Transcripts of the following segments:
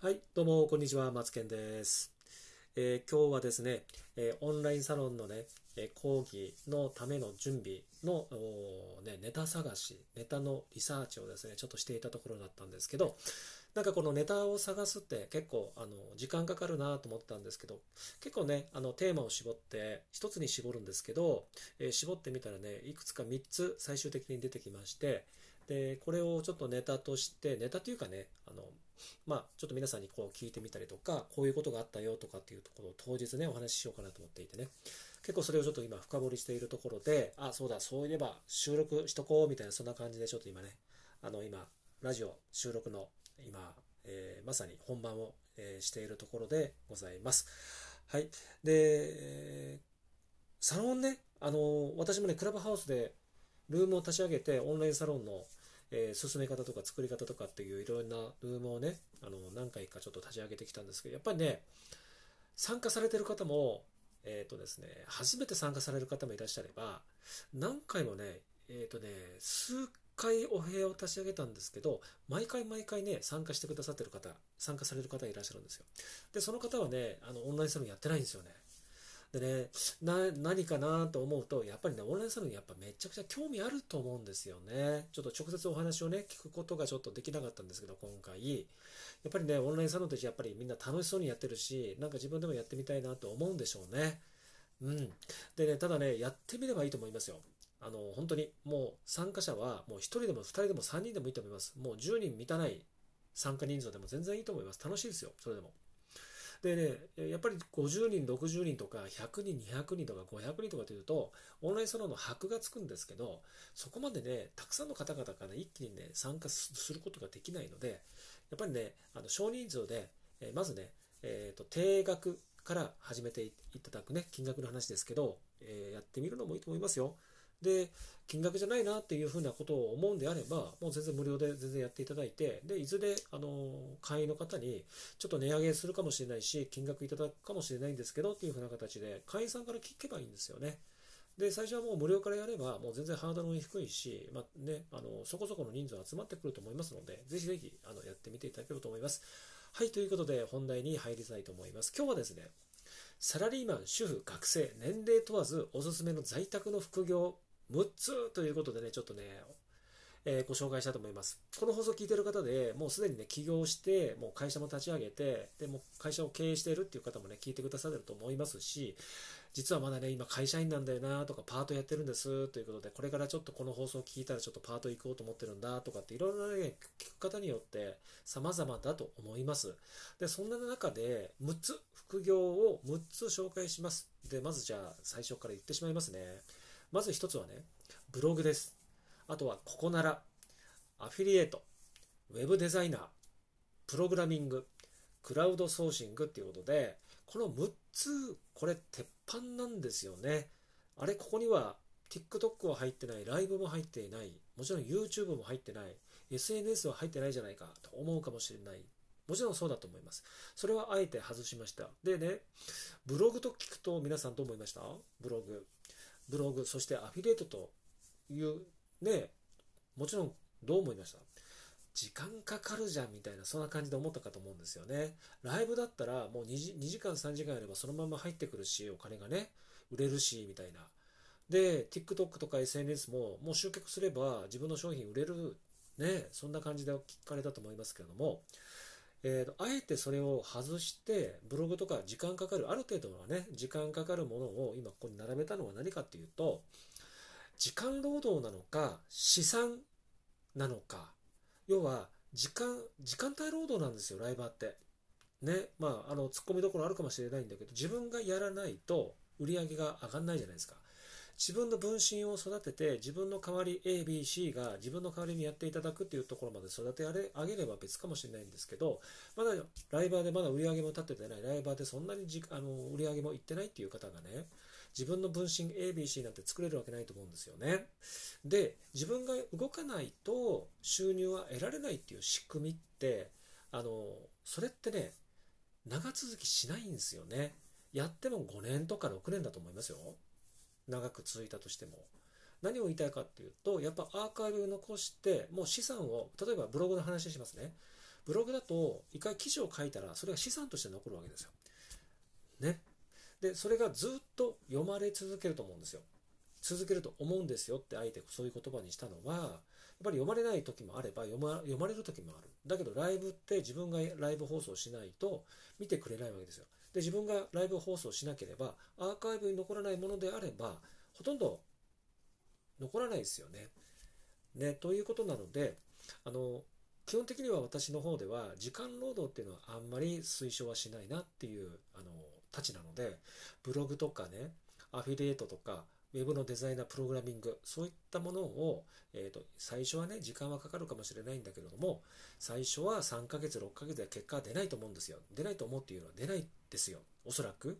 はい、どうも、こんにちは。松健です。えー、今日はですね、えー、オンラインサロンのね、えー、講義のための準備の、ね、ネタ探し、ネタのリサーチをですね、ちょっとしていたところだったんですけど、なんかこのネタを探すって結構、あの、時間かかるなと思ったんですけど、結構ね、あの、テーマを絞って、一つに絞るんですけど、え絞ってみたらね、いくつか3つ最終的に出てきまして、で、これをちょっとネタとして、ネタというかね、あの、まあ、ちょっと皆さんにこう聞いてみたりとか、こういうことがあったよとかっていうところを当日ね、お話ししようかなと思っていてね。結構それをちょっと今深掘りしているところで、あ、そうだ、そういえば収録しとこうみたいな、そんな感じでちょっと今ね、あの今、ラジオ収録の今、えー、まさに本番を、えー、しているところでございます。はい。で、サロンね、あの私もね、クラブハウスでルームを立ち上げて、オンラインサロンのえー、進め方とか作り方とかっていういろんなルームをね、あの、何回かちょっと立ち上げてきたんですけど、やっぱりね、参加されてる方も、えっ、ー、とですね、初めて参加される方もいらっしゃれば、何回もね、えっ、ー、とね、数回お部屋を立ち上げたんですけど、毎回毎回ね、参加してくださってる方、参加される方いらっしゃるんですよ。で、その方はね、あの、オンラインサロンやってないんですよね。でね、な、何かなと思うと、やっぱりね、オンラインサロンにやっぱめちゃくちゃ興味あると思うんですよね。ちょっと直接お話をね、聞くことがちょっとできなかったんですけど、今回。やっぱりね、オンラインサロンってやっぱりみんな楽しそうにやってるし、なんか自分でもやってみたいなと思うんでしょうね。うん。でね、ただね、やってみればいいと思いますよ。あの、本当に、もう参加者は、もう1人でも2人でも3人でもいいと思います。もう10人満たない参加人数でも全然いいと思います。楽しいですよ、それでも。でね、やっぱり50人、60人とか100人、200人とか500人とかというと、オンラインサロンの箔がつくんですけど、そこまでね、たくさんの方々がね、一気にね、参加することができないので、やっぱりね、あの少人数で、えまずね、えっ、ー、と、定額から始めていただくね、金額の話ですけど、えー、やってみるのもいいと思いますよ。で、金額じゃないなっていうふうなことを思うんであれば、もう全然無料で全然やっていただいて、で、いずれ、あの、会員の方に、ちょっと値上げするかもしれないし、金額いただくかもしれないんですけど、っていうふうな形で、会員さんから聞けばいいんですよね。で、最初はもう無料からやれば、もう全然ハードルも低いし、まあね、あの、そこそこの人数集まってくると思いますので、ぜひぜひ、あの、やってみていただければと思います。はい、ということで、本題に入りたいと思います。今日はですね、サラリーマン、主婦、学生、年齢問わずおすすめの在宅の副業6つということでね、ちょっとね、えー、ご紹介したいと思います。この放送を聞いてる方でもうすでにね、起業して、もう会社も立ち上げて、でも会社を経営しているっていう方もね、聞いてくださると思いますし、実はまだね、今会社員なんだよなとか、パートやってるんですということで、これからちょっとこの放送を聞いたらちょっとパート行こうと思ってるんだとかって、いろいろなね、聞く方によって様々だと思います。で、そんな中で6つ、副業を6つ紹介します。で、まずじゃあ最初から言ってしまいますね。まず一つはね、ブログです。あとはココナラ、アフィリエイト、ウェブデザイナー、プログラミング、クラウドソーシングっていうことで、この6つ、これ鉄板なんですよね。あれ、ここには TikTok は入ってない、ライブも入っていない、もちろん YouTube も入ってない、SNS は入ってないじゃないかと思うかもしれない。もちろんそうだと思います。それはあえて外しました。でね、ブログと聞くと皆さんどう思いました？ブログ。ブログ、そしてアフィリエイトというね、もちろんどう思いました？時間かかるじゃんみたいな、そんな感じで思ったかと思うんですよね。ライブだったらもう 2, 時2時間3時間やればそのまま入ってくるし、お金がね、売れるし、みたいな。で、TikTok とか SNS ももう集客すれば自分の商品売れる、ね、そんな感じで聞かれたと思いますけれども、えーと、あえてそれを外して、ブログとか時間かかる、ある程度はね、時間かかるものを今ここに並べたのは何かっていうと、時間労働なのか、資産なのか、要は、時間、時間帯労働なんですよ、ライバーって。ね、まあ、あの、突っ込みどころあるかもしれないんだけど、自分がやらないと売り上げが上がんないじゃないですか。自分の分身を育てて、自分の代わり A、B、C が自分の代わりにやっていただくっていうところまで育て上げれば別かもしれないんですけど、まだライバーでまだ売り上げも立ててない、ライバーでそんなにじあの売り上げもいってないっていう方がね、自分の分身 A、B、C なんて作れるわけないと思うんですよね。で、自分が動かないと収入は得られないっていう仕組みって、あの、それってね、長続きしないんですよね。やっても5年とか6年だと思いますよ。長く続いたとしても。何を言いたいかっていうと、やっぱアーカイブを残して、もう資産を、例えばブログの話しますね。ブログだと一回記事を書いたらそれが資産として残るわけですよ。ね。で、それがずっと読まれ続けると思うんですよ。続けると思うんですよってあえてそういう言葉にしたのは、やっぱり読まれない時もあれば読ま読まれる時もある。だけどライブって自分がライブ放送しないと見てくれないわけですよ。で、自分がライブ放送しなければアーカイブに残らないものであればほとんど残らないですよね。ね、ということなので、あの、基本的には私の方では時間労働っていうのはあんまり推奨はしないなっていうあのたちなのでブログとかねアフィリエイトとかウェブのデザイナープログラミングそういったものを、えーと、最初はね時間はかかるかもしれないんだけれども最初は3ヶ月6ヶ月で結果は出ないと思うんですよ。出ないと思うっていうのは出ないですよ。おそらく。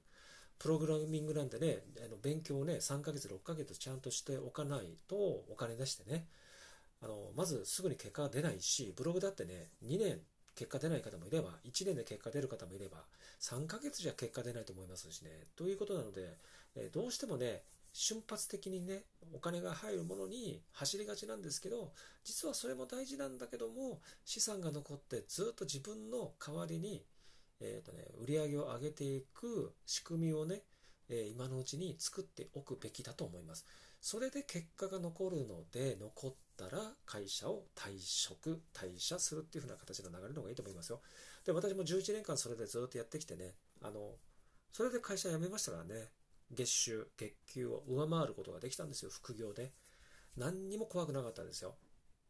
プログラミングなんてねあの勉強をね3ヶ月6ヶ月ちゃんとしておかないとお金出してねあのまずすぐに結果が出ないしブログだってね2年結果出ない方もいれば1年で結果出る方もいれば3ヶ月じゃ結果出ないと思いますしね。ということなので、えどうしてもね瞬発的にねお金が入るものに走りがちなんですけど実はそれも大事なんだけども資産が残ってずっと自分の代わりに、えーとね、売り上げを上げていく仕組みをね、え今のうちに作っておくべきだと思います。それで結果が残るので残ったら会社を退職退社するっていう風な形の流れの方がいいと思いますよ。で私も11年間それでずっとやってきてねあのそれで会社辞めましたからね月収、月給を上回ることができたんですよ、副業で。何にも怖くなかったんですよ。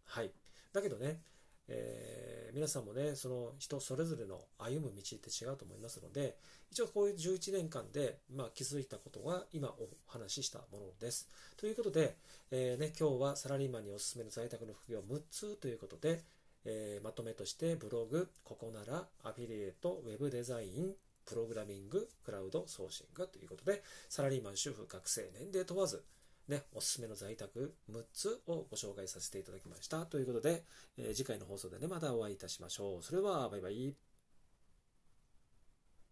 はい。だけどね、えー、皆さんもね、その人それぞれの歩む道って違うと思いますので、一応こういう11年間で、まあ、気づいたことが今お話ししたものです。ということで、えー、ね、今日はサラリーマンにおすすめの在宅の副業6つということで、えー、まとめとしてブログ、ここならアフィリエイト、ウェブデザイン、プログラミング、クラウドソーシングということで、サラリーマン、主婦、学生、年齢問わず、ね、おすすめの在宅6つをご紹介させていただきました。ということで、えー、次回の放送でね、またお会いいたしましょう。それは、バイバイ。